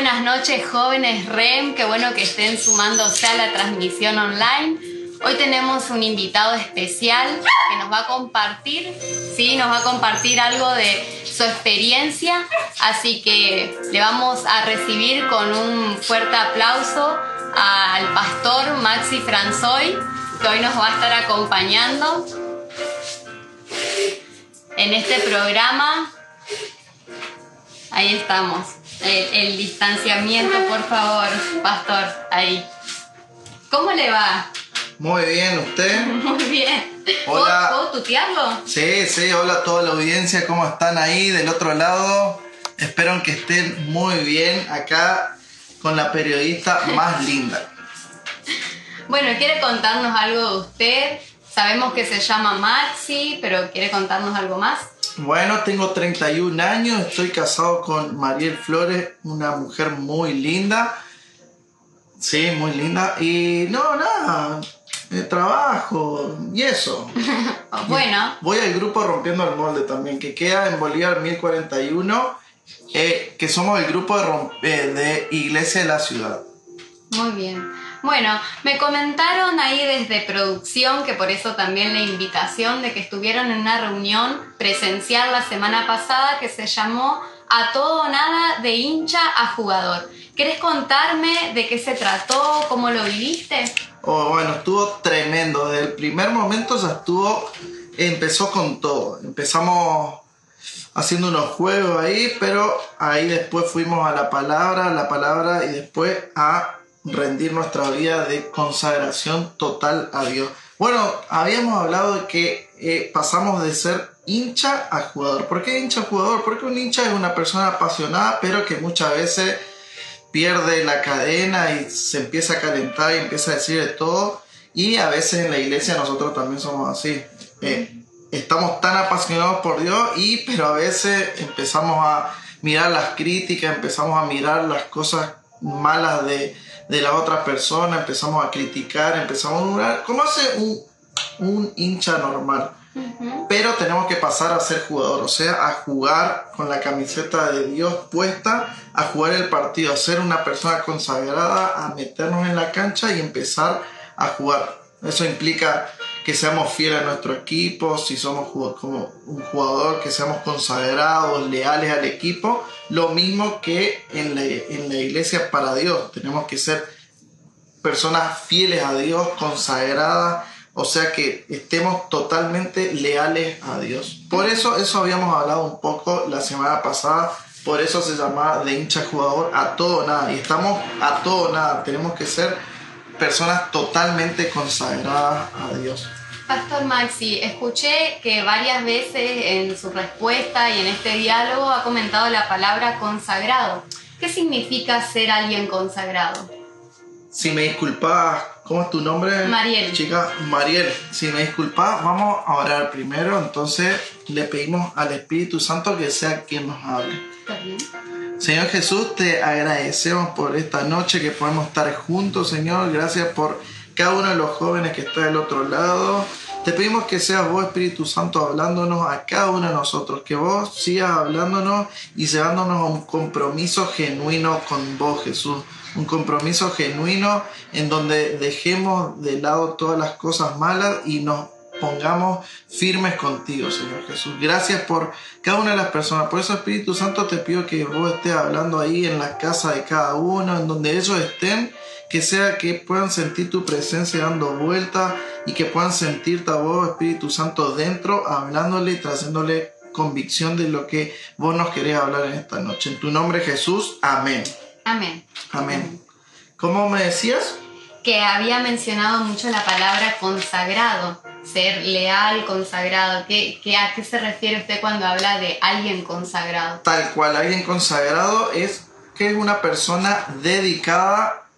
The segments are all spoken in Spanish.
buenas noches jóvenes REM, qué bueno que estén sumándose a la transmisión online. Hoy tenemos un invitado especial que nos va a compartir, sí, nos va a compartir algo de su experiencia, así que le vamos a recibir con un fuerte aplauso al pastor Maxi Franzoy, que hoy nos va a estar acompañando en este programa. Ahí estamos. El, distanciamiento, por favor, pastor. Ahí. ¿Cómo le va? Muy bien, ¿usted? Muy bien. Hola. ¿Puedo, tutearlo? Sí, sí, hola a toda la audiencia, ¿cómo están ahí del otro lado? Espero que estén muy bien acá con la periodista más linda. Bueno, ¿quiere contarnos algo de usted? Sabemos que se llama Maxi, pero ¿quiere contarnos algo más? Bueno, tengo 31 años, estoy casado con Mariel Flores, una mujer muy linda. Sí, muy linda. Y no, nada, eh, trabajo y eso. bueno. Voy al grupo Rompiendo el Molde también, que queda en Bolívar 1041, eh, que somos el grupo de, eh, de Iglesia de la Ciudad. Muy bien. Bueno, me comentaron ahí desde producción que por eso también la invitación de que estuvieron en una reunión presencial la semana pasada que se llamó A todo o nada de hincha a jugador. ¿Querés contarme de qué se trató, cómo lo viviste? Oh, bueno, estuvo tremendo. Desde el primer momento ya estuvo, empezó con todo. Empezamos haciendo unos juegos ahí, pero ahí después fuimos a la palabra, la palabra y después a rendir nuestra vida de consagración total a Dios. Bueno, habíamos hablado de que eh, pasamos de ser hincha a jugador. ¿Por qué hincha a jugador? Porque un hincha es una persona apasionada, pero que muchas veces pierde la cadena y se empieza a calentar y empieza a decir de todo. Y a veces en la iglesia nosotros también somos así. Eh, estamos tan apasionados por Dios y pero a veces empezamos a mirar las críticas, empezamos a mirar las cosas malas de, de la otra persona, empezamos a criticar, empezamos a murmurar, como hace un, un hincha normal. Pero tenemos que pasar a ser jugador, o sea, a jugar con la camiseta de Dios puesta, a jugar el partido, a ser una persona consagrada, a meternos en la cancha y empezar a jugar. Eso implica que seamos fieles a nuestro equipo, si somos como un jugador, que seamos consagrados, leales al equipo, lo mismo que en la, iglesia para Dios. Tenemos que ser personas fieles a Dios, consagradas, o sea que estemos totalmente leales a Dios. Por eso, eso habíamos hablado un poco la semana pasada, por eso se llama de hincha jugador a todo nada. Y estamos a todo nada, tenemos que ser personas totalmente consagradas a Dios. Pastor Maxi, escuché que varias veces en su respuesta y en este diálogo ha comentado la palabra consagrado. ¿Qué significa ser alguien consagrado? Si me disculpas, ¿cómo es tu nombre? Mariel. Chica, Mariel, si me disculpas, vamos a orar primero. Entonces le pedimos al Espíritu Santo que sea quien nos hable. ¿Está bien? Señor Jesús, te agradecemos por esta noche que podemos estar juntos, Señor. Gracias por cada uno de los jóvenes que está del otro lado. Te pedimos que seas vos, Espíritu Santo, hablándonos a cada uno de nosotros, que vos sigas hablándonos y llevándonos a un compromiso genuino con vos, Jesús. Un compromiso genuino en donde dejemos de lado todas las cosas malas y nos pongamos firmes contigo, Señor Jesús. Gracias por cada una de las personas. Por eso, Espíritu Santo, te pido que vos estés hablando ahí en la casa de cada uno, en donde ellos estén que sea que puedan sentir tu presencia dando vuelta y que puedan sentirte a vos, Espíritu Santo, dentro, hablándole y trayéndole convicción de lo que vos nos querés hablar en esta noche. En tu nombre, Jesús. Amén. Amén. Amén. ¿Cómo me decías? Que había mencionado mucho la palabra consagrado, ser leal, consagrado. ¿Qué, qué, ¿A qué se refiere usted cuando habla de alguien consagrado? Tal cual, alguien consagrado es que es una persona dedicada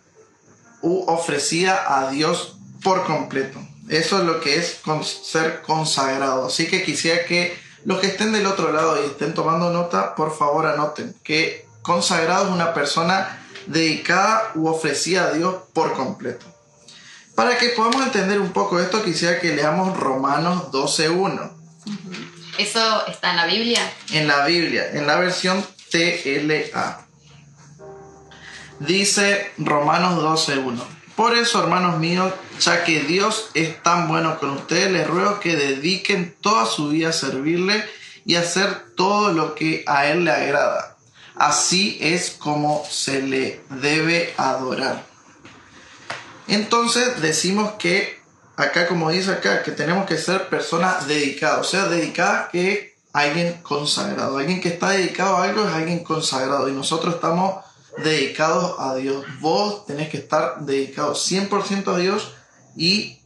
u ofrecida a Dios por completo. Eso es lo que es ser consagrado. Así que quisiera que los que estén del otro lado y estén tomando nota, por favor anoten que consagrado es una persona dedicada u ofrecida a Dios por completo. Para que podamos entender un poco esto, quisiera que leamos Romanos 12.1. ¿Eso está en la Biblia? En la Biblia, en la versión TLA. Dice Romanos 12.1. Por eso, hermanos míos, ya que Dios es tan bueno con ustedes, les ruego que dediquen toda su vida a servirle y hacer todo lo que a Él le agrada. Así es como se le debe adorar. Entonces decimos que acá, como dice acá, que tenemos que ser personas dedicadas, o sea, dedicadas que alguien consagrado. Alguien que está dedicado a algo es alguien consagrado y nosotros estamos dedicados a Dios. Vos tenés que estar dedicado 100% a Dios y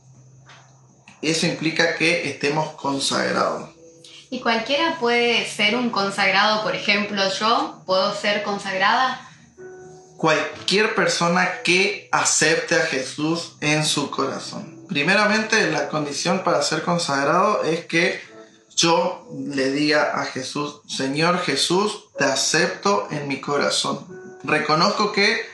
eso implica que estemos consagrados. ¿Y cualquiera puede ser un consagrado? Por ejemplo, yo puedo ser consagrada. Cualquier persona que acepte a Jesús en su corazón. Primeramente, la condición para ser consagrado es que yo le diga a Jesús, Señor Jesús, te acepto en mi corazón. Reconozco que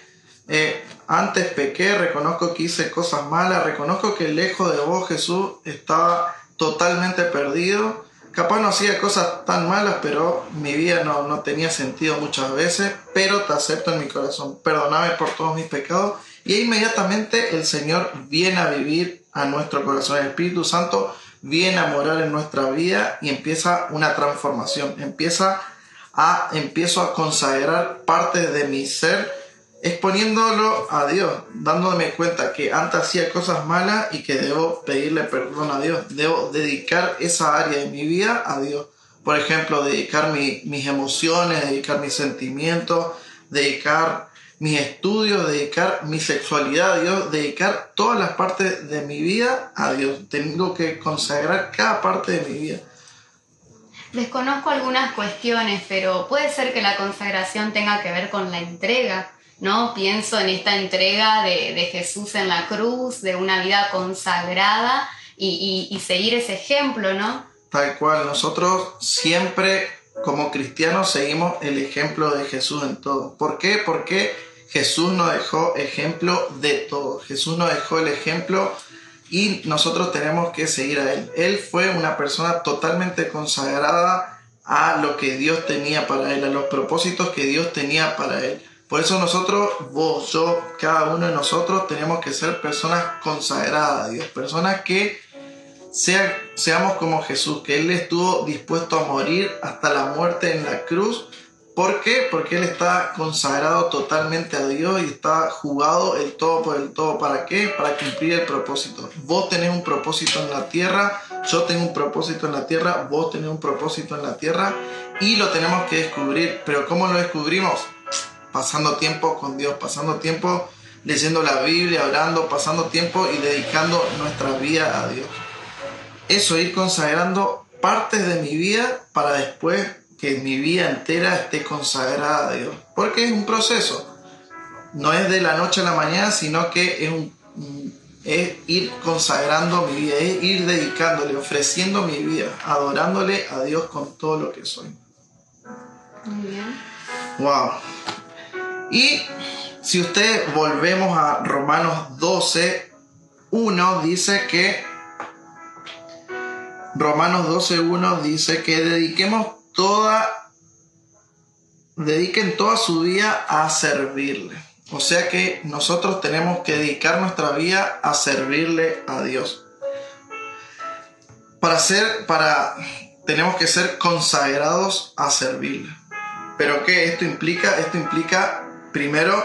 eh, antes pequé, reconozco que hice cosas malas, reconozco que lejos de vos Jesús estaba totalmente perdido. Capaz no hacía cosas tan malas, pero mi vida no, no tenía sentido muchas veces, pero te acepto en mi corazón. Perdóname por todos mis pecados. Y inmediatamente el Señor viene a vivir a nuestro corazón. El Espíritu Santo viene a morar en nuestra vida y empieza una transformación. Empieza a, empiezo a consagrar parte de mi ser exponiéndolo a Dios, dándome cuenta que antes hacía cosas malas y que debo pedirle perdón a Dios, debo dedicar esa área de mi vida a Dios. Por ejemplo, dedicar mis emociones, dedicar mis sentimientos, dedicar mis estudios, dedicar mi sexualidad a Dios, dedicar todas las partes de mi vida a Dios. Tengo que consagrar cada parte de mi vida. Desconozco algunas cuestiones, pero puede ser que la consagración tenga que ver con la entrega, ¿no? Pienso en esta entrega de, Jesús en la cruz, de una vida consagrada y, y seguir ese ejemplo, ¿no? Tal cual, nosotros siempre como cristianos seguimos el ejemplo de Jesús en todo. ¿Por qué? Porque Jesús nos dejó ejemplo de todo. Jesús nos dejó el ejemplo y nosotros tenemos que seguir a Él. Él fue una persona totalmente consagrada a lo que Dios tenía para Él, a los propósitos que Dios tenía para Él. Por eso nosotros, vos, yo, cada uno de nosotros tenemos que ser personas consagradas a Dios, personas que sean, seamos como Jesús, que Él estuvo dispuesto a morir hasta la muerte en la cruz ¿Por qué? Porque él está consagrado totalmente a Dios y está jugado el todo por el todo. ¿Para qué? Para cumplir el propósito. Vos tenés un propósito en la tierra, yo tengo un propósito en la tierra, vos tenés un propósito en la tierra y lo tenemos que descubrir. Pero ¿cómo lo descubrimos? Pasando tiempo con Dios, pasando tiempo leyendo la Biblia, orando, pasando tiempo y dedicando nuestra vida a Dios. Eso, ir consagrando partes de mi vida para después que mi vida entera esté consagrada a Dios. Porque es un proceso. No es de la noche a la mañana, sino que es, un, es ir consagrando mi vida, es ir dedicándole, ofreciendo mi vida, adorándole a Dios con todo lo que soy. Muy bien. Wow. Y si ustedes volvemos a Romanos 12, 1 dice que Romanos 12, 1 dice que dediquemos toda, dediquen toda su vida a servirle. O sea que nosotros tenemos que dedicar nuestra vida a servirle a Dios. Para ser, para, tenemos que ser consagrados a servirle. Pero ¿qué esto implica? Esto implica, primero,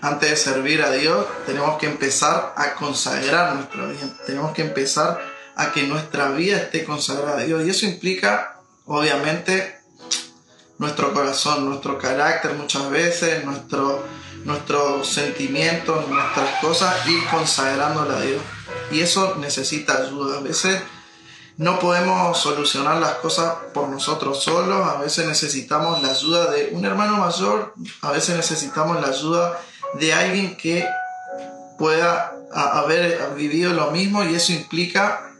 antes de servir a Dios, tenemos que empezar a consagrar nuestra vida. Tenemos que empezar a que nuestra vida esté consagrada a Dios. Y eso implica obviamente nuestro corazón, nuestro carácter muchas veces, nuestro, nuestros sentimientos, nuestras cosas, ir consagrándole a Dios. Y eso necesita ayuda. A veces no podemos solucionar las cosas por nosotros solos, a veces necesitamos la ayuda de un hermano mayor, a veces necesitamos la ayuda de alguien que pueda haber vivido lo mismo y eso implica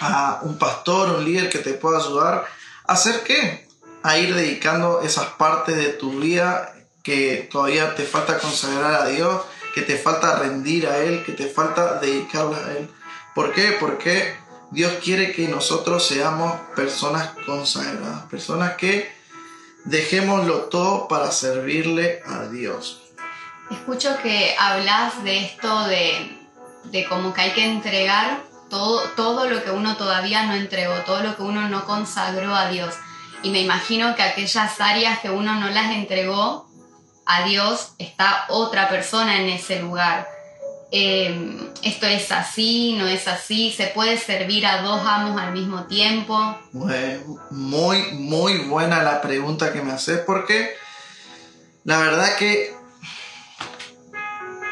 a un pastor, un líder que te pueda ayudar ¿Hacer qué? A ir dedicando esas partes de tu vida que todavía te falta consagrar a Dios, que te falta rendir a Él, que te falta dedicarla a Él. ¿Por qué? Porque Dios quiere que nosotros seamos personas consagradas, personas que dejémoslo todo para servirle a Dios. Escucho que hablas de esto de, de como que hay que entregar todo, todo lo que uno todavía no entregó, todo lo que uno no consagró a Dios. Y me imagino que aquellas áreas que uno no las entregó a Dios, está otra persona en ese lugar. Eh, esto es así, no es así, se puede servir a dos amos al mismo tiempo. Muy, muy buena la pregunta que me haces porque la verdad que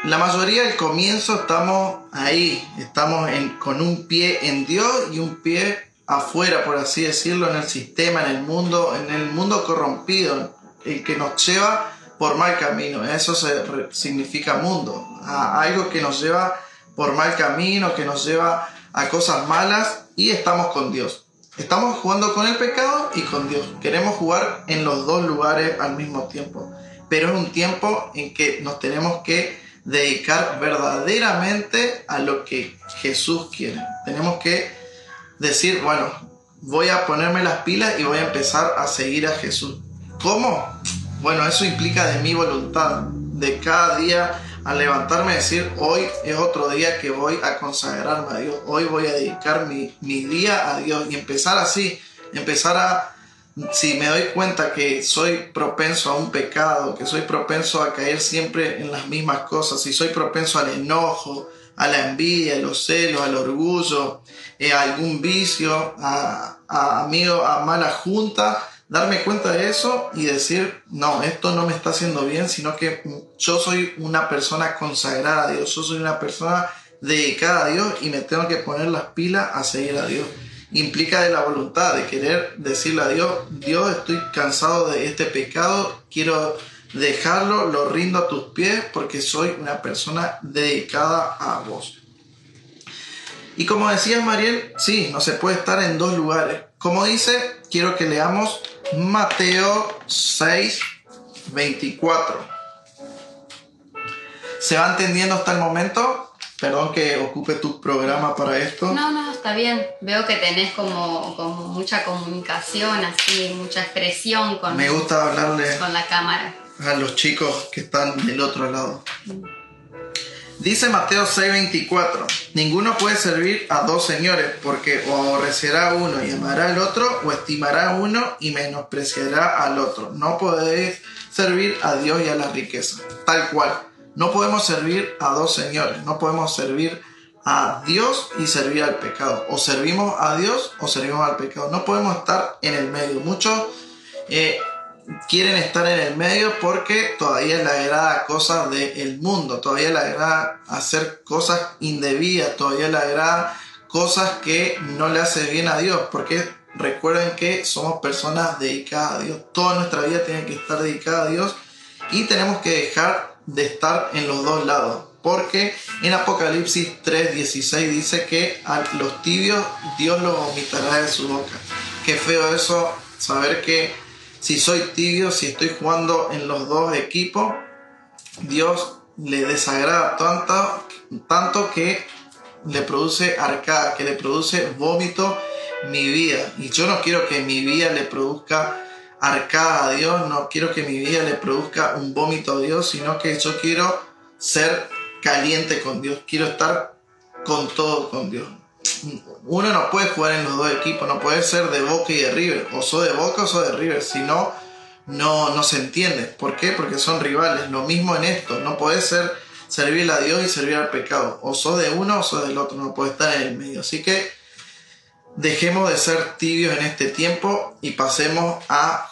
la mayoría del comienzo estamos ahí, estamos con un pie en Dios y un pie afuera, por así decirlo, en el sistema, en el mundo, en el mundo corrompido, el que nos lleva por mal camino. Eso significa mundo, algo que nos lleva por mal camino, que nos lleva a cosas malas y estamos con Dios. Estamos jugando con el pecado y con Dios. Queremos jugar en los dos lugares al mismo tiempo. Pero es un tiempo en que nos tenemos que dedicar verdaderamente a lo que Jesús quiere. Tenemos que decir, bueno, voy a ponerme las pilas y voy a empezar a seguir a Jesús. ¿Cómo? Bueno, eso implica de mi voluntad, de cada día al levantarme decir, hoy es otro día que voy a consagrarme a Dios, hoy voy a dedicar mi, mi día a Dios y empezar así, empezar a si me doy cuenta que soy propenso a un pecado, que soy propenso a caer siempre en las mismas cosas, si soy propenso al enojo, a la envidia, a los celos, al orgullo, eh, a algún vicio, a, a, a mala junta, darme cuenta de eso y decir, no, esto no me está haciendo bien, sino que yo soy una persona consagrada a Dios, yo soy una persona dedicada a Dios y me tengo que poner las pilas a seguir a Dios implica de la voluntad, de querer decirle a Dios, Dios estoy cansado de este pecado, quiero dejarlo, lo rindo a tus pies porque soy una persona dedicada a vos. Y como decías Mariel, sí, no se puede estar en dos lugares. Como dice, quiero que leamos Mateo 6, 24. ¿Se va entendiendo hasta el momento? Perdón que ocupe tu programa para esto. No, no, está bien. Veo que tenés como, como mucha comunicación, así, mucha expresión con, Me gusta hablarle con la cámara. A los chicos que están del otro lado. Dice Mateo 6:24, ninguno puede servir a dos señores, porque o aborrecerá a uno y amará al otro, o estimará a uno y menospreciará al otro. No podéis servir a Dios y a la riqueza, tal cual. No podemos servir a dos señores, no podemos servir a Dios y servir al pecado. O servimos a Dios o servimos al pecado. No podemos estar en el medio. Muchos eh, quieren estar en el medio porque todavía les agrada cosas del mundo, todavía les agrada hacer cosas indebidas, todavía les agrada cosas que no le hace bien a Dios. Porque recuerden que somos personas dedicadas a Dios. Toda nuestra vida tiene que estar dedicada a Dios y tenemos que dejar de estar en los dos lados. Porque en Apocalipsis 3:16 dice que a los tibios Dios los vomitará de su boca. Qué feo eso, saber que si soy tibio, si estoy jugando en los dos equipos, Dios le desagrada tanto, tanto que le produce arcada, que le produce vómito mi vida. Y yo no quiero que mi vida le produzca arcada a Dios, no quiero que mi vida le produzca un vómito a Dios, sino que yo quiero ser caliente con Dios, quiero estar con todo con Dios. Uno no puede jugar en los dos equipos, no puede ser de Boca y de River, o soy de Boca o soy de River, si no, no, se entiende. ¿Por qué? Porque son rivales. Lo mismo en esto, no puede ser servir a Dios y servir al pecado. O sos de uno o sos del otro, no puede estar en el medio. Así que dejemos de ser tibios en este tiempo y pasemos a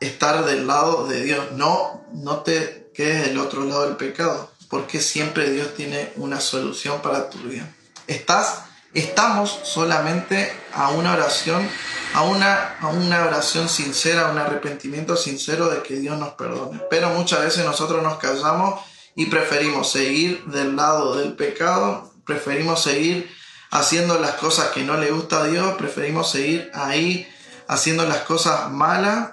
estar del lado de Dios. No, no te quedes del otro lado del pecado, porque siempre Dios tiene una solución para tu vida. Estás, estamos solamente a una oración, a una, a una oración sincera, a un arrepentimiento sincero de que Dios nos perdone. Pero muchas veces nosotros nos callamos y preferimos seguir del lado del pecado, preferimos seguir haciendo las cosas que no le gusta a Dios, preferimos seguir ahí haciendo las cosas malas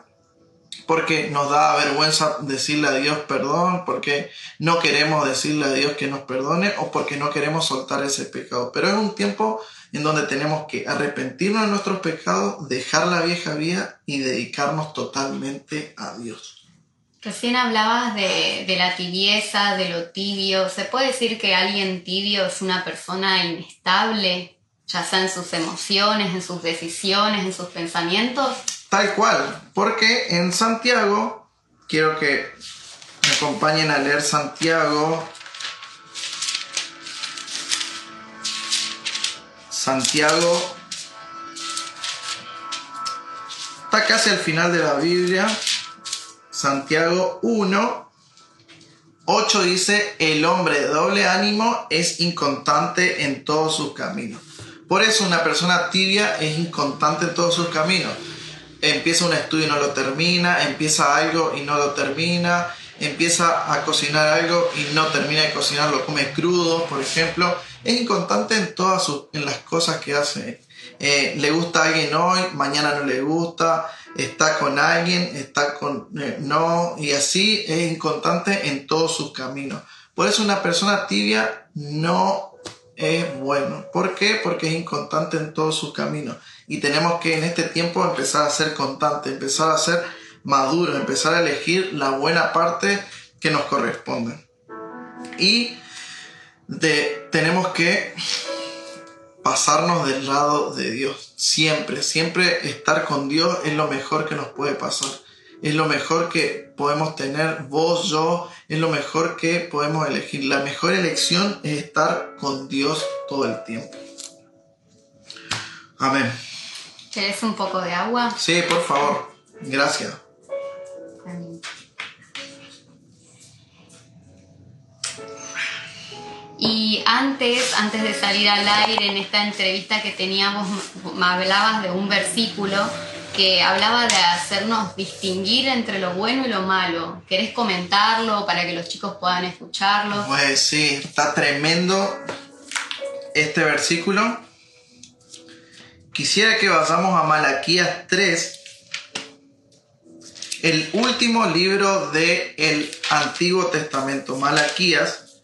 porque nos da vergüenza decirle a Dios perdón, porque no queremos decirle a Dios que nos perdone o porque no queremos soltar ese pecado. Pero es un tiempo en donde tenemos que arrepentirnos de nuestros pecados, dejar la vieja vida y dedicarnos totalmente a Dios. Recién hablabas de, la tibieza, de lo tibio. ¿Se puede decir que alguien tibio es una persona inestable, ya sea en sus emociones, en sus decisiones, en sus pensamientos? Tal cual, porque en Santiago, quiero que me acompañen a leer Santiago. Santiago está casi al final de la Biblia. Santiago 1, 8 dice, el hombre de doble ánimo es inconstante en todos sus caminos. Por eso una persona tibia es inconstante en todos sus caminos. Empieza un estudio y no lo termina, empieza algo y no lo termina, empieza a cocinar algo y no termina de cocinar, lo come crudo, por ejemplo. Es inconstante en todas sus, en las cosas que hace. Eh, le gusta a alguien hoy, mañana no le gusta, está con alguien, está con eh, no, y así es inconstante en todos sus caminos. Por eso una persona tibia no es bueno. ¿Por qué? Porque es inconstante en todos sus caminos. Y tenemos que en este tiempo empezar a ser constante, empezar a ser maduros, empezar a elegir la buena parte que nos corresponde. Y de, tenemos que pasarnos del lado de Dios. Siempre, siempre estar con Dios es lo mejor que nos puede pasar. Es lo mejor que podemos tener vos, yo, es lo mejor que podemos elegir. La mejor elección es estar con Dios todo el tiempo. Amén. ¿Quieres un poco de agua? Sí, por favor. Gracias. Y antes, antes de salir al aire en esta entrevista que teníamos, me hablabas de un versículo que hablaba de hacernos distinguir entre lo bueno y lo malo. ¿Querés comentarlo para que los chicos puedan escucharlo? Pues sí, está tremendo este versículo. Quisiera que vayamos a Malaquías 3, el último libro del Antiguo Testamento. Malaquías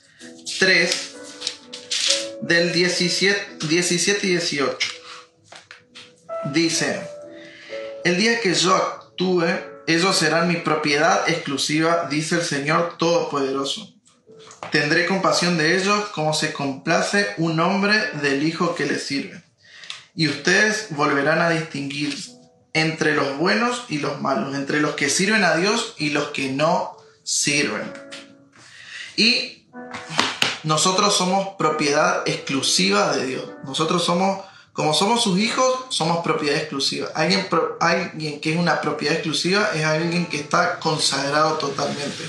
3, del 17, 17 y 18. Dice, el día que yo actúe, ellos serán mi propiedad exclusiva, dice el Señor Todopoderoso. Tendré compasión de ellos como se complace un hombre del hijo que le sirve. Y ustedes volverán a distinguir entre los buenos y los malos, entre los que sirven a Dios y los que no sirven. Y nosotros somos propiedad exclusiva de Dios. Nosotros somos, como somos sus hijos, somos propiedad exclusiva. Alguien, que es una propiedad exclusiva es alguien que está consagrado totalmente.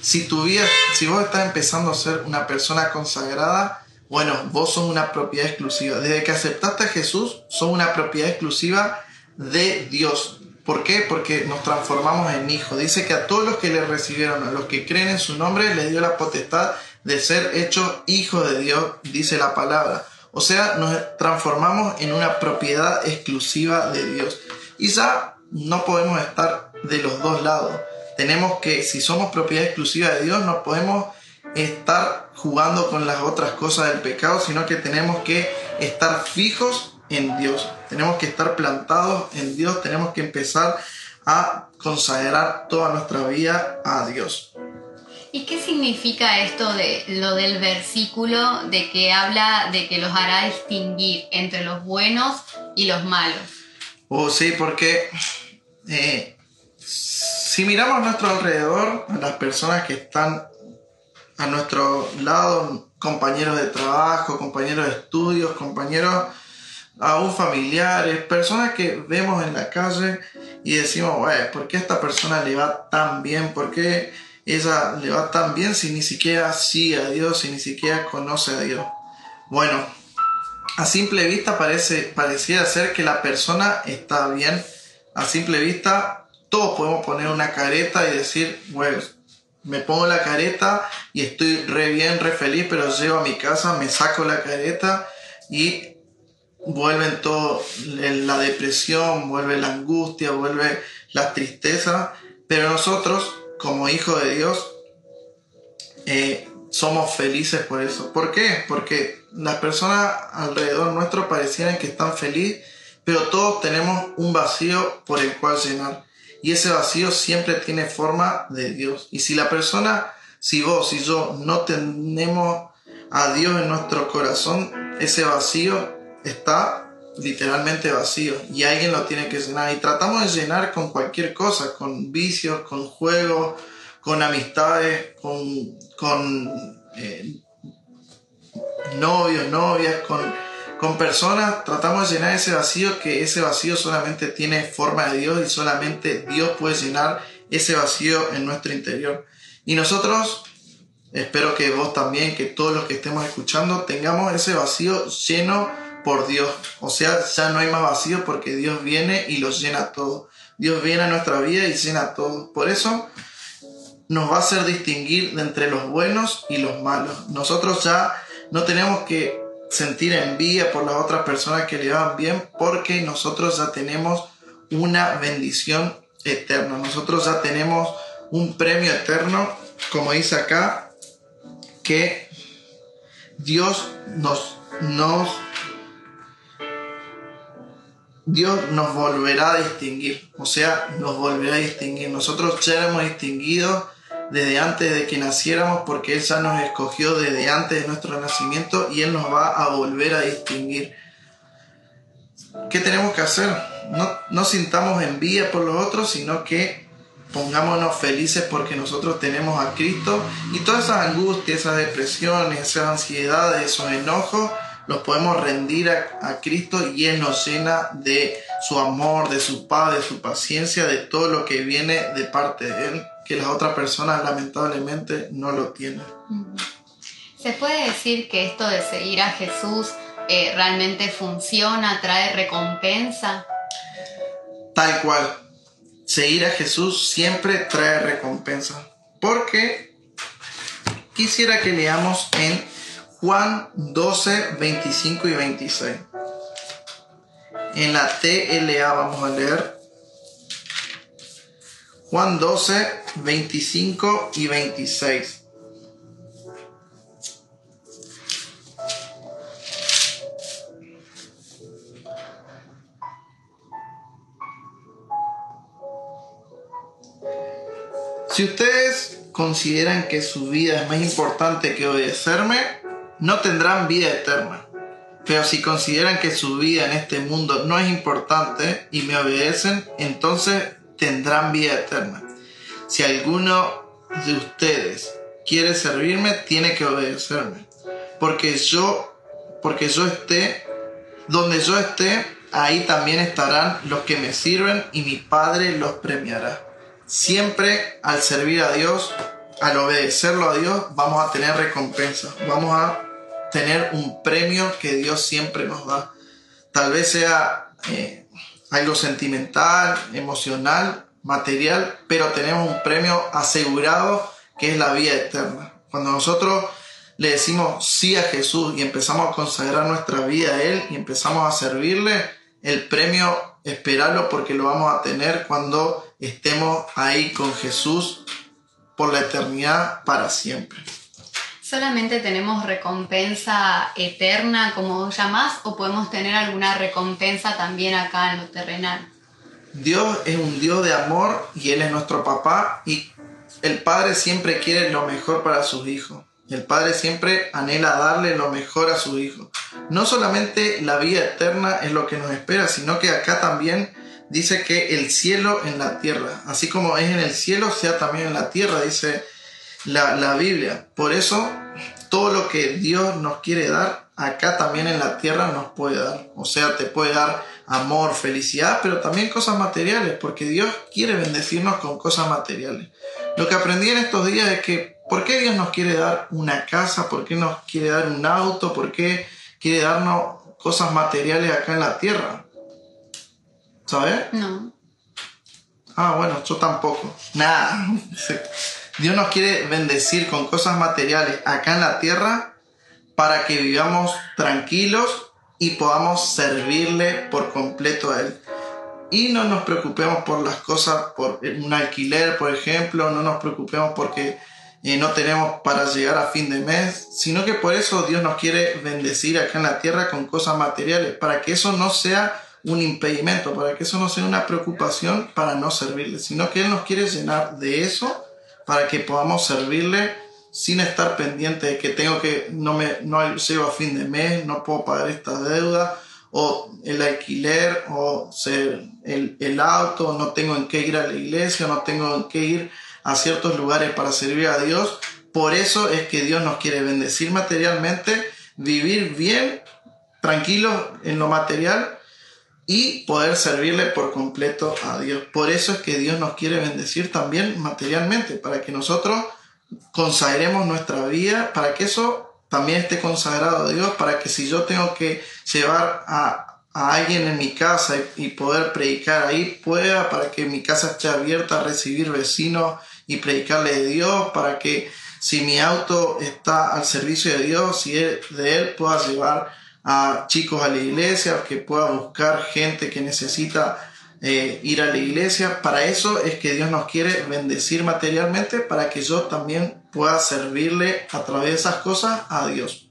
Si tu vida, si vos estás empezando a ser una persona consagrada, bueno, vos sos una propiedad exclusiva. Desde que aceptaste a Jesús, sos una propiedad exclusiva de Dios. ¿Por qué? Porque nos transformamos en hijos. Dice que a todos los que le recibieron, a los que creen en su nombre, le dio la potestad de ser hecho hijo de Dios, dice la palabra. O sea, nos transformamos en una propiedad exclusiva de Dios. Y ya no podemos estar de los dos lados. Tenemos que, si somos propiedad exclusiva de Dios, no podemos estar jugando con las otras cosas del pecado, sino que tenemos que estar fijos en Dios. Tenemos que estar plantados en Dios. Tenemos que empezar a consagrar toda nuestra vida a Dios. ¿Y qué significa esto de lo del versículo de que habla de que los hará distinguir entre los buenos y los malos? Oh, sí, porque eh, si miramos a nuestro alrededor, a las personas que están a nuestro lado, compañeros de trabajo, compañeros de estudios, compañeros aún familiares, personas que vemos en la calle y decimos, ¿por qué esta persona le va tan bien? ¿Por qué ella le va tan bien si ni siquiera sigue a Dios, si ni siquiera conoce a Dios. Bueno, a simple vista parece, pareciera ser que la persona está bien. A simple vista todos podemos poner una careta y decir, bueno, me pongo la careta y estoy re bien, re feliz, pero llego a mi casa, me saco la careta y vuelven todo, la depresión, vuelve la angustia, vuelve la tristeza, pero nosotros como hijo de Dios, eh, somos felices por eso. ¿Por qué? Porque las personas alrededor nuestro parecieran que están felices, pero todos tenemos un vacío por el cual llenar. y ese vacío siempre tiene forma de Dios. Y si la persona, si vos y yo no tenemos a Dios en nuestro corazón, ese vacío está literalmente vacío y alguien lo tiene que llenar. Y tratamos de llenar con cualquier cosa, con vicios, con juegos, con amistades, con, con eh, novios, novias, con, con personas. Tratamos de llenar ese vacío que ese vacío solamente tiene forma de Dios y solamente Dios puede llenar ese vacío en nuestro interior. Y nosotros, espero que vos también, que todos los que estemos escuchando, tengamos ese vacío lleno por Dios. O sea, ya no hay más vacío porque Dios viene y lo llena todo. Dios viene a nuestra vida y llena todo. Por eso nos va a hacer distinguir de entre los buenos y los malos. Nosotros ya no tenemos que sentir envidia por las otras personas que le van bien porque nosotros ya tenemos una bendición eterna. Nosotros ya tenemos un premio eterno, como dice acá, que Dios nos, nos Dios nos volverá a distinguir, o sea, nos volverá a distinguir. Nosotros ya hemos distinguido desde antes de que naciéramos porque Él ya nos escogió desde antes de nuestro nacimiento y Él nos va a volver a distinguir. ¿Qué tenemos que hacer? No, no sintamos envidia por los otros, sino que pongámonos felices porque nosotros tenemos a Cristo y todas esas angustias, esas depresiones, esas ansiedades, esos enojos, los podemos rendir a, Cristo y Él nos llena de su amor, de su paz, de su paciencia, de todo lo que viene de parte de Él, que las otras personas lamentablemente no lo tienen. ¿Se puede decir que esto de seguir a Jesús eh, realmente funciona, trae recompensa? Tal cual. Seguir a Jesús siempre trae recompensa. Porque quisiera que leamos en Juan 12, 25 y 26. En la TLA vamos a leer Juan 12, 25 y 26. Si ustedes consideran que su vida es más importante que obedecerme, no tendrán vida eterna. Pero si consideran que su vida en este mundo no es importante y me obedecen, entonces tendrán vida eterna. Si alguno de ustedes quiere servirme, tiene que obedecerme. Porque yo, porque yo esté, donde yo esté, ahí también estarán los que me sirven y mi Padre los premiará. Siempre al servir a Dios, al obedecerlo a Dios, vamos a tener recompensa. Vamos a tener un premio que Dios siempre nos da. Tal vez sea eh, algo sentimental, emocional, material, pero tenemos un premio asegurado que es la vida eterna. Cuando nosotros le decimos sí a Jesús y empezamos a consagrar nuestra vida a Él y empezamos a servirle, el premio esperarlo porque lo vamos a tener cuando estemos ahí con Jesús por la eternidad para siempre. ¿Solamente tenemos recompensa eterna, como vos llamás, o podemos tener alguna recompensa también acá en lo terrenal? Dios es un Dios de amor y Él es nuestro papá y el Padre siempre quiere lo mejor para sus hijos. El Padre siempre anhela darle lo mejor a su hijo. No solamente la vida eterna es lo que nos espera, sino que acá también dice que el cielo en la tierra, así como es en el cielo, sea también en la tierra, dice la, la Biblia. Por eso, todo lo que Dios nos quiere dar, acá también en la tierra nos puede dar. O sea, te puede dar amor, felicidad, pero también cosas materiales, porque Dios quiere bendecirnos con cosas materiales. Lo que aprendí en estos días es que, ¿por qué Dios nos quiere dar una casa? ¿Por qué nos quiere dar un auto? ¿Por qué quiere darnos cosas materiales acá en la tierra? ¿Sabes? No. Ah, bueno, yo tampoco. Nada. Dios nos quiere bendecir con cosas materiales acá en la tierra para que vivamos tranquilos y podamos servirle por completo a Él. Y no nos preocupemos por las cosas, por un alquiler, por ejemplo, no nos preocupemos porque eh, no tenemos para llegar a fin de mes, sino que por eso Dios nos quiere bendecir acá en la tierra con cosas materiales, para que eso no sea un impedimento, para que eso no sea una preocupación para no servirle, sino que Él nos quiere llenar de eso para que podamos servirle sin estar pendiente de que tengo que, no, me, no llego a fin de mes, no puedo pagar esta deuda, o el alquiler, o el, el auto, no tengo en qué ir a la iglesia, no tengo en qué ir a ciertos lugares para servir a Dios. Por eso es que Dios nos quiere bendecir materialmente, vivir bien, tranquilos en lo material y poder servirle por completo a Dios. Por eso es que Dios nos quiere bendecir también materialmente, para que nosotros consagremos nuestra vida, para que eso también esté consagrado a Dios, para que si yo tengo que llevar a, alguien en mi casa y, poder predicar ahí, pueda, para que mi casa esté abierta a recibir vecinos y predicarle de Dios, para que si mi auto está al servicio de Dios, si de Él pueda llevar a chicos a la iglesia, que pueda buscar gente que necesita eh, ir a la iglesia. Para eso es que Dios nos quiere bendecir materialmente, para que yo también pueda servirle a través de esas cosas a Dios.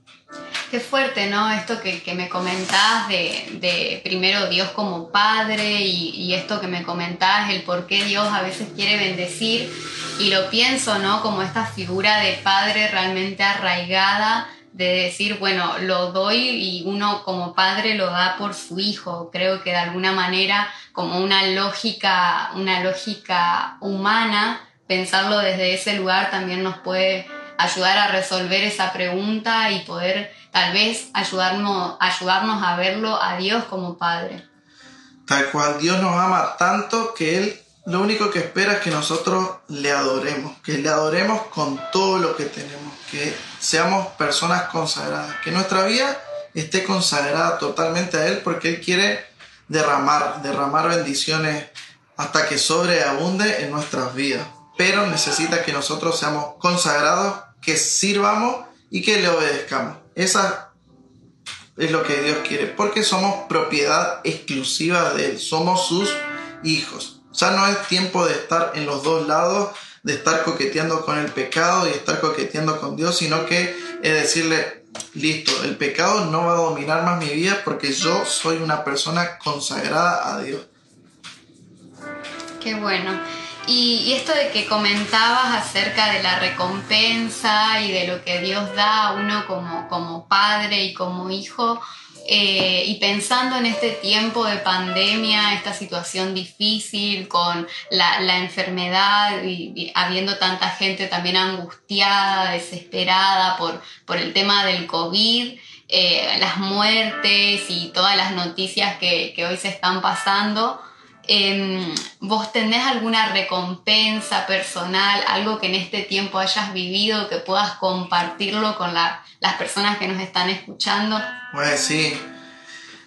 Qué fuerte, ¿no? Esto que, me comentás de, primero Dios como Padre y, y, esto que me comentás, el por qué Dios a veces quiere bendecir y lo pienso, ¿no? Como esta figura de Padre realmente arraigada de decir, bueno, lo doy y uno como padre lo da por su hijo. Creo que de alguna manera como una lógica, una lógica humana, pensarlo desde ese lugar también nos puede ayudar a resolver esa pregunta y poder tal vez ayudarnos, ayudarnos a verlo a Dios como Padre. Tal cual Dios nos ama tanto que Él lo único que espera es que nosotros le adoremos, que le adoremos con todo lo que tenemos, que seamos personas consagradas, que nuestra vida esté consagrada totalmente a Él porque Él quiere derramar, derramar bendiciones hasta que sobreabunde en nuestras vidas. Pero necesita que nosotros seamos consagrados, que sirvamos y que le obedezcamos. Esa es lo que Dios quiere, porque somos propiedad exclusiva de Él, somos sus hijos. Ya no es tiempo de estar en los dos lados, de estar coqueteando con el pecado y estar coqueteando con Dios, sino que es decirle, listo, el pecado no va a dominar más mi vida porque yo soy una persona consagrada a Dios. Qué bueno. Y, esto de que comentabas acerca de la recompensa y de lo que Dios da a uno como, como padre y como hijo, eh, y pensando en este tiempo de pandemia, esta situación difícil con la, enfermedad y, habiendo tanta gente también angustiada, desesperada por, por el tema del COVID, eh, las muertes y todas las noticias que, hoy se están pasando, em, ¿vos tenés alguna recompensa personal, algo que en este tiempo hayas vivido, que puedas compartirlo con las personas que nos están escuchando? Pues sí.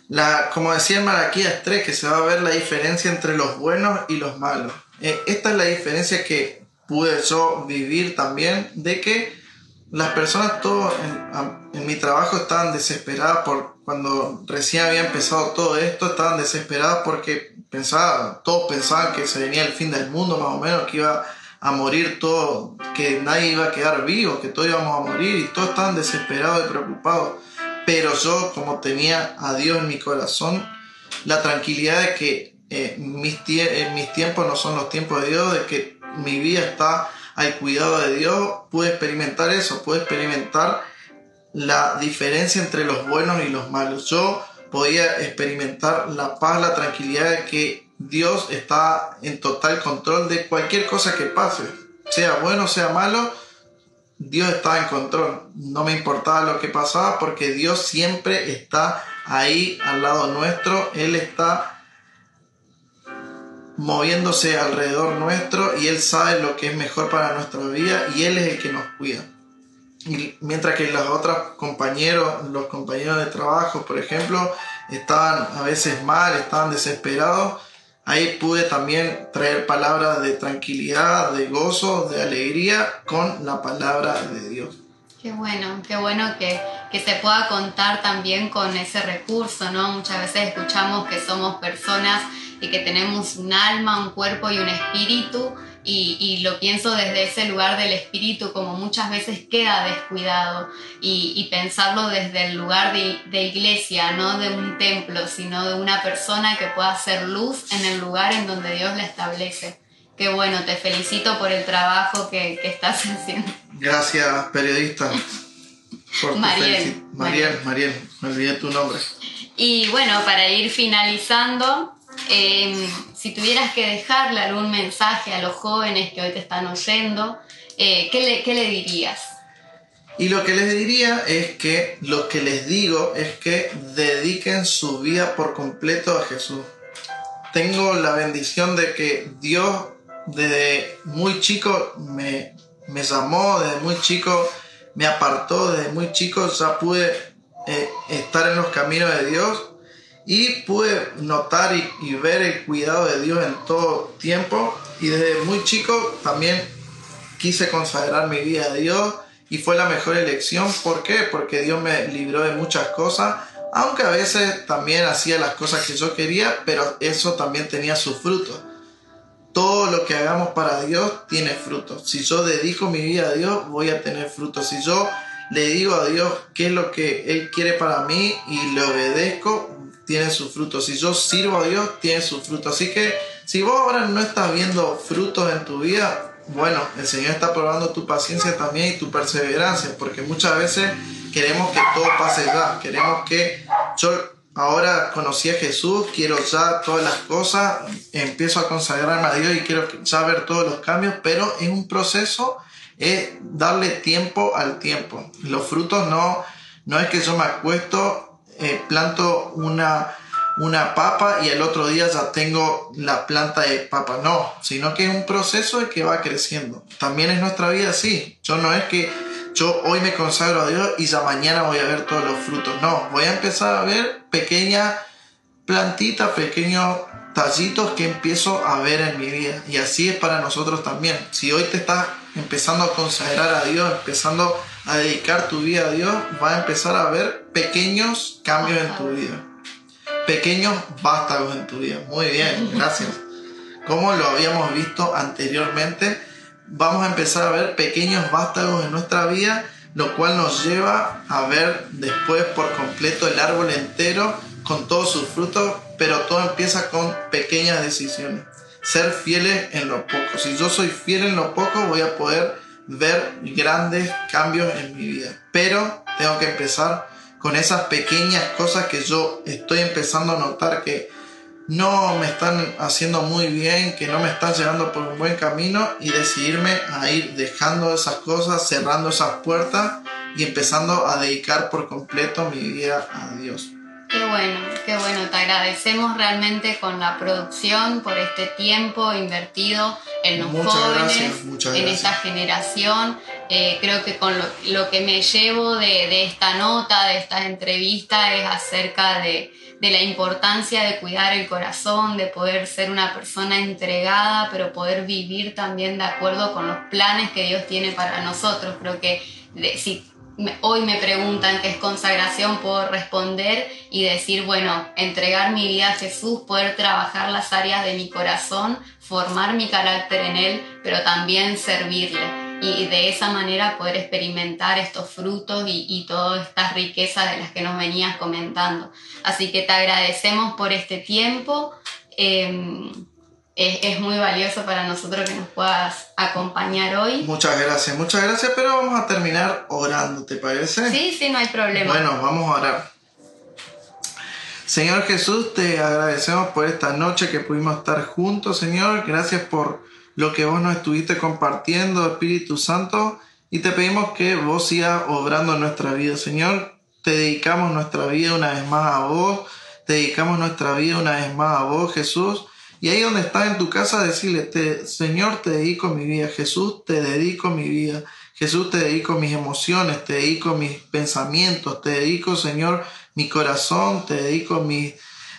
La, como decía en Malaquías 3, que se va a ver la diferencia entre los buenos y los malos. Eh, esta es la diferencia que pude yo vivir también, de que las personas, todo en, en mi trabajo, estaban desesperadas por cuando recién había empezado todo esto, estaban desesperadas porque pensaban, todos pensaban que se venía el fin del mundo más o menos, que iba a morir todo, que nadie iba a quedar vivo, que todos íbamos a morir y todos estaban desesperados y preocupados. Pero yo, como tenía a Dios en mi corazón, la tranquilidad de que eh, mis, mis tiempos no son los tiempos de Dios, de que mi vida está al cuidado de Dios, pude experimentar eso, pude experimentar la diferencia entre los buenos y los malos. Yo podía experimentar la paz, la tranquilidad de que Dios está en total control de cualquier cosa que pase, sea bueno, sea malo, Dios estaba en control. No me importaba lo que pasaba porque Dios siempre está ahí al lado nuestro. Él está moviéndose alrededor nuestro y Él sabe lo que es mejor para nuestra vida y Él es el que nos cuida. Y mientras que los otros compañeros, los compañeros de trabajo, por ejemplo, estaban a veces mal, estaban desesperados, Ahí pude también traer palabras de tranquilidad, de gozo, de alegría con la palabra de Dios. Qué bueno, qué bueno que, que, se pueda contar también con ese recurso, ¿no? Muchas veces escuchamos que somos personas y que tenemos un alma, un cuerpo y un espíritu, y, lo pienso desde ese lugar del espíritu como muchas veces queda descuidado y, pensarlo desde el lugar de, de, iglesia, no de un templo, sino de una persona que pueda hacer luz en el lugar en donde Dios la establece. Qué bueno, te felicito por el trabajo que, que estás haciendo. Gracias, periodista. Mariel. Mariel, Mariel, me olvidé tu nombre. Y bueno, para ir finalizando, em, si tuvieras que dejarle algún mensaje a los jóvenes que hoy te están oyendo, eh, ¿qué, le, dirías? Y lo que les diría es que lo que les digo es que dediquen su vida por completo a Jesús. Tengo la bendición de que Dios desde muy chico me, me llamó, desde muy chico me apartó, desde muy chico ya pude eh, estar en los caminos de Dios y pude notar y, ver el cuidado de Dios en todo tiempo y desde muy chico también quise consagrar mi vida a Dios y fue la mejor elección. ¿Por qué? Porque Dios me libró de muchas cosas, aunque a veces también hacía las cosas que yo quería, pero eso también tenía sus frutos. Todo lo que hagamos para Dios tiene frutos. Si yo dedico mi vida a Dios, voy a tener frutos. Si yo le digo a Dios qué es lo que Él quiere para mí y le obedezco, tiene su fruto. Si yo sirvo a Dios, tiene su fruto. Así que si vos ahora no estás viendo frutos en tu vida, bueno, el Señor está probando tu paciencia también y tu perseverancia, porque muchas veces queremos que todo pase ya, queremos que yo ahora conocí a Jesús, quiero ya todas las cosas, empiezo a consagrarme a Dios y quiero ya ver todos los cambios, pero es un proceso es darle tiempo al tiempo. Los frutos no, no es que yo me acuesto, eh, planto una, una papa y el otro día ya tengo la planta de papa. No, sino que es un proceso que va creciendo. También es nuestra vida así. Yo no es que yo hoy me consagro a Dios y ya mañana voy a ver todos los frutos. No, voy a empezar a ver pequeñas plantitas, pequeños tallitos que empiezo a ver en mi vida. Y así es para nosotros también. Si hoy te estás empezando a consagrar a Dios, empezando a dedicar tu vida a Dios, va a empezar a ver pequeños cambios en tu vida. Pequeños vástagos en tu vida. Muy bien, gracias. Como lo habíamos visto anteriormente, vamos a empezar a ver pequeños vástagos en nuestra vida, lo cual nos lleva a ver después por completo el árbol entero con todos sus frutos, pero todo empieza con pequeñas decisiones ser fieles en lo poco. Si yo soy fiel en lo poco, voy a poder ver grandes cambios en mi vida. Pero tengo que empezar con esas pequeñas cosas que yo estoy empezando a notar que no me están haciendo muy bien, que no me están llevando por un buen camino y decidirme a ir dejando esas cosas, cerrando esas puertas y empezando a dedicar por completo mi vida a Dios. Qué bueno, qué bueno. Te agradecemos realmente con la producción por este tiempo invertido en los jóvenes, en esta generación. Eh, creo que con lo, que me llevo de, esta nota, de esta entrevista, es acerca de, de la importancia de cuidar el corazón, de poder ser una persona entregada, pero poder vivir también de acuerdo con los planes que Dios tiene para nosotros. Creo que si hoy me preguntan qué es consagración, puedo responder y decir, bueno, entregar mi vida a Jesús, poder trabajar las áreas de mi corazón, formar mi carácter en Él, pero también servirle. Y de esa manera poder experimentar estos frutos y, todas estas riquezas de las que nos venías comentando. Así que te agradecemos por este tiempo. Em, es, muy valioso para nosotros que nos puedas acompañar hoy. Muchas gracias, muchas gracias, pero vamos a terminar orando, ¿te parece? Sí, sí, no hay problema. Bueno, vamos a orar. Señor Jesús, te agradecemos por esta noche que pudimos estar juntos, Señor. Gracias por lo que vos nos estuviste compartiendo, Espíritu Santo. Y te pedimos que vos sigas obrando en nuestra vida, Señor. Te dedicamos nuestra vida una vez más a vos. Te dedicamos nuestra vida una vez más a vos, Jesús. Y ahí donde estás en tu casa, decirle, Señor, te dedico mi vida, Jesús, te dedico mi vida, Jesús, te dedico mis emociones, te dedico mis pensamientos, te dedico, Señor, mi corazón, te dedico mi,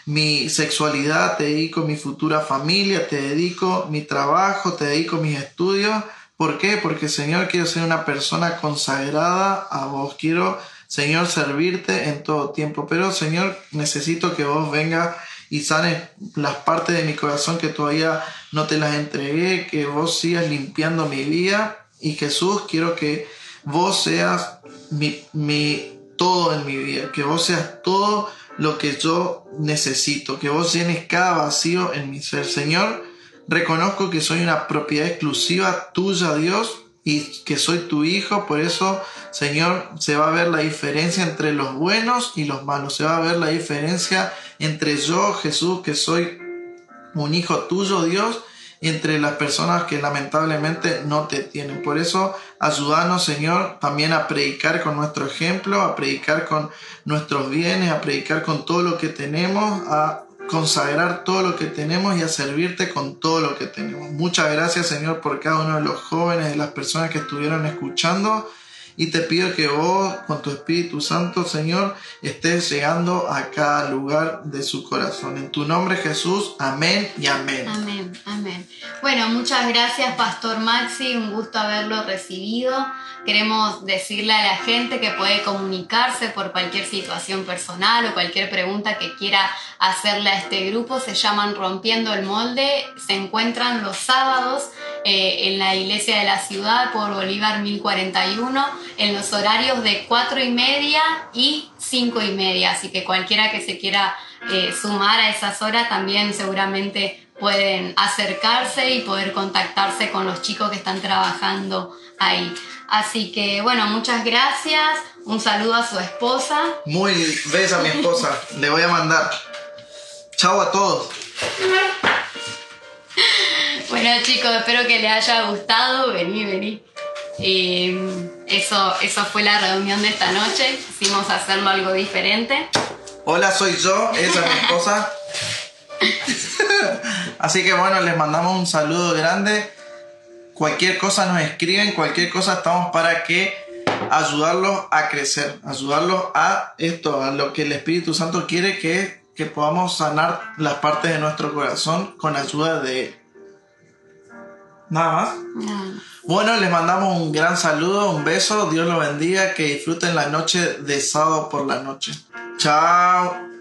mi sexualidad, te dedico mi futura familia, te dedico mi trabajo, te dedico mis estudios. ¿Por qué? Porque, Señor, quiero ser una persona consagrada a vos. Quiero, Señor, servirte en todo tiempo. Pero, Señor, necesito que vos vengas y sane las partes de mi corazón que todavía no te las entregué, que vos sigas limpiando mi vida. Y Jesús, quiero que vos seas mi, mi todo en mi vida, que vos seas todo lo que yo necesito, que vos llenes cada vacío en mi ser. Señor, reconozco que soy una propiedad exclusiva tuya, Dios, y que soy tu hijo, por eso, Señor, se va a ver la diferencia entre los buenos y los malos, se va a ver la diferencia entre yo, Jesús, que soy un hijo tuyo, Dios, entre las personas que lamentablemente no te tienen. Por eso, ayúdanos, Señor, también a predicar con nuestro ejemplo, a predicar con nuestros bienes, a predicar con todo lo que tenemos, a consagrar todo lo que tenemos y a servirte con todo lo que tenemos. Muchas gracias, Señor, por cada uno de los jóvenes, de las personas que estuvieron escuchando. Y te pido que vos, con tu Espíritu Santo, Señor, estés llegando a cada lugar de su corazón. En tu nombre, Jesús. Amén y amén. Amén, amén. Bueno, muchas gracias, Pastor Maxi. Un gusto haberlo recibido. Queremos decirle a la gente que puede comunicarse por cualquier situación personal o cualquier pregunta que quiera hacerle a este grupo. Se llaman Rompiendo el Molde. Se encuentran los sábados eh, en la iglesia de la ciudad por Bolívar 1041 en los horarios de 4 y media y 5 y media. Así que cualquiera que se quiera eh, sumar a esas horas también seguramente pueden acercarse y poder contactarse con los chicos que están trabajando ahí. Así que bueno, muchas gracias. Un saludo a su esposa. Muy besa mi esposa. Le voy a mandar. Chao a todos. Bueno chicos, espero que les haya gustado. Vení, vení. Y eso, eso fue la reunión de esta noche. Quisimos hacerlo algo diferente. Hola, soy yo, esa es mi esposa. Así que bueno, les mandamos un saludo grande. Cualquier cosa nos escriben, cualquier cosa estamos para que ayudarlos a crecer, ayudarlos a esto, a lo que el Espíritu Santo quiere que, que podamos sanar las partes de nuestro corazón con ayuda de Él. Nada más. Bueno, les mandamos un gran saludo, un beso, Dios los bendiga, que disfruten la noche de sábado por la noche. Chao.